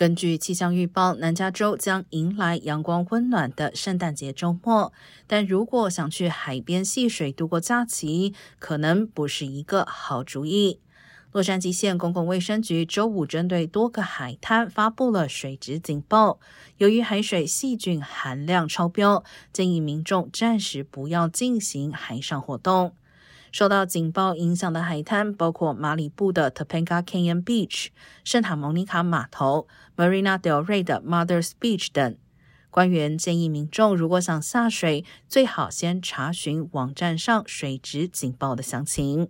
根据气象预报，南加州将迎来阳光温暖的圣诞节周末，但如果想去海边戏水度过假期，可能不是一个好主意。洛杉矶县公共卫生局周五针对多个海滩发布了水质警报，由于海水细菌含量超标，建议民众暂时不要进行海上活动。受到警报影响的海滩包括马里布的 Topanga Canyon Beach、圣塔蒙尼卡码头、Marina del Rey 的 Mother's Beach 等。官员建议民众如果想下水，最好先查询网站上水质警报的详情。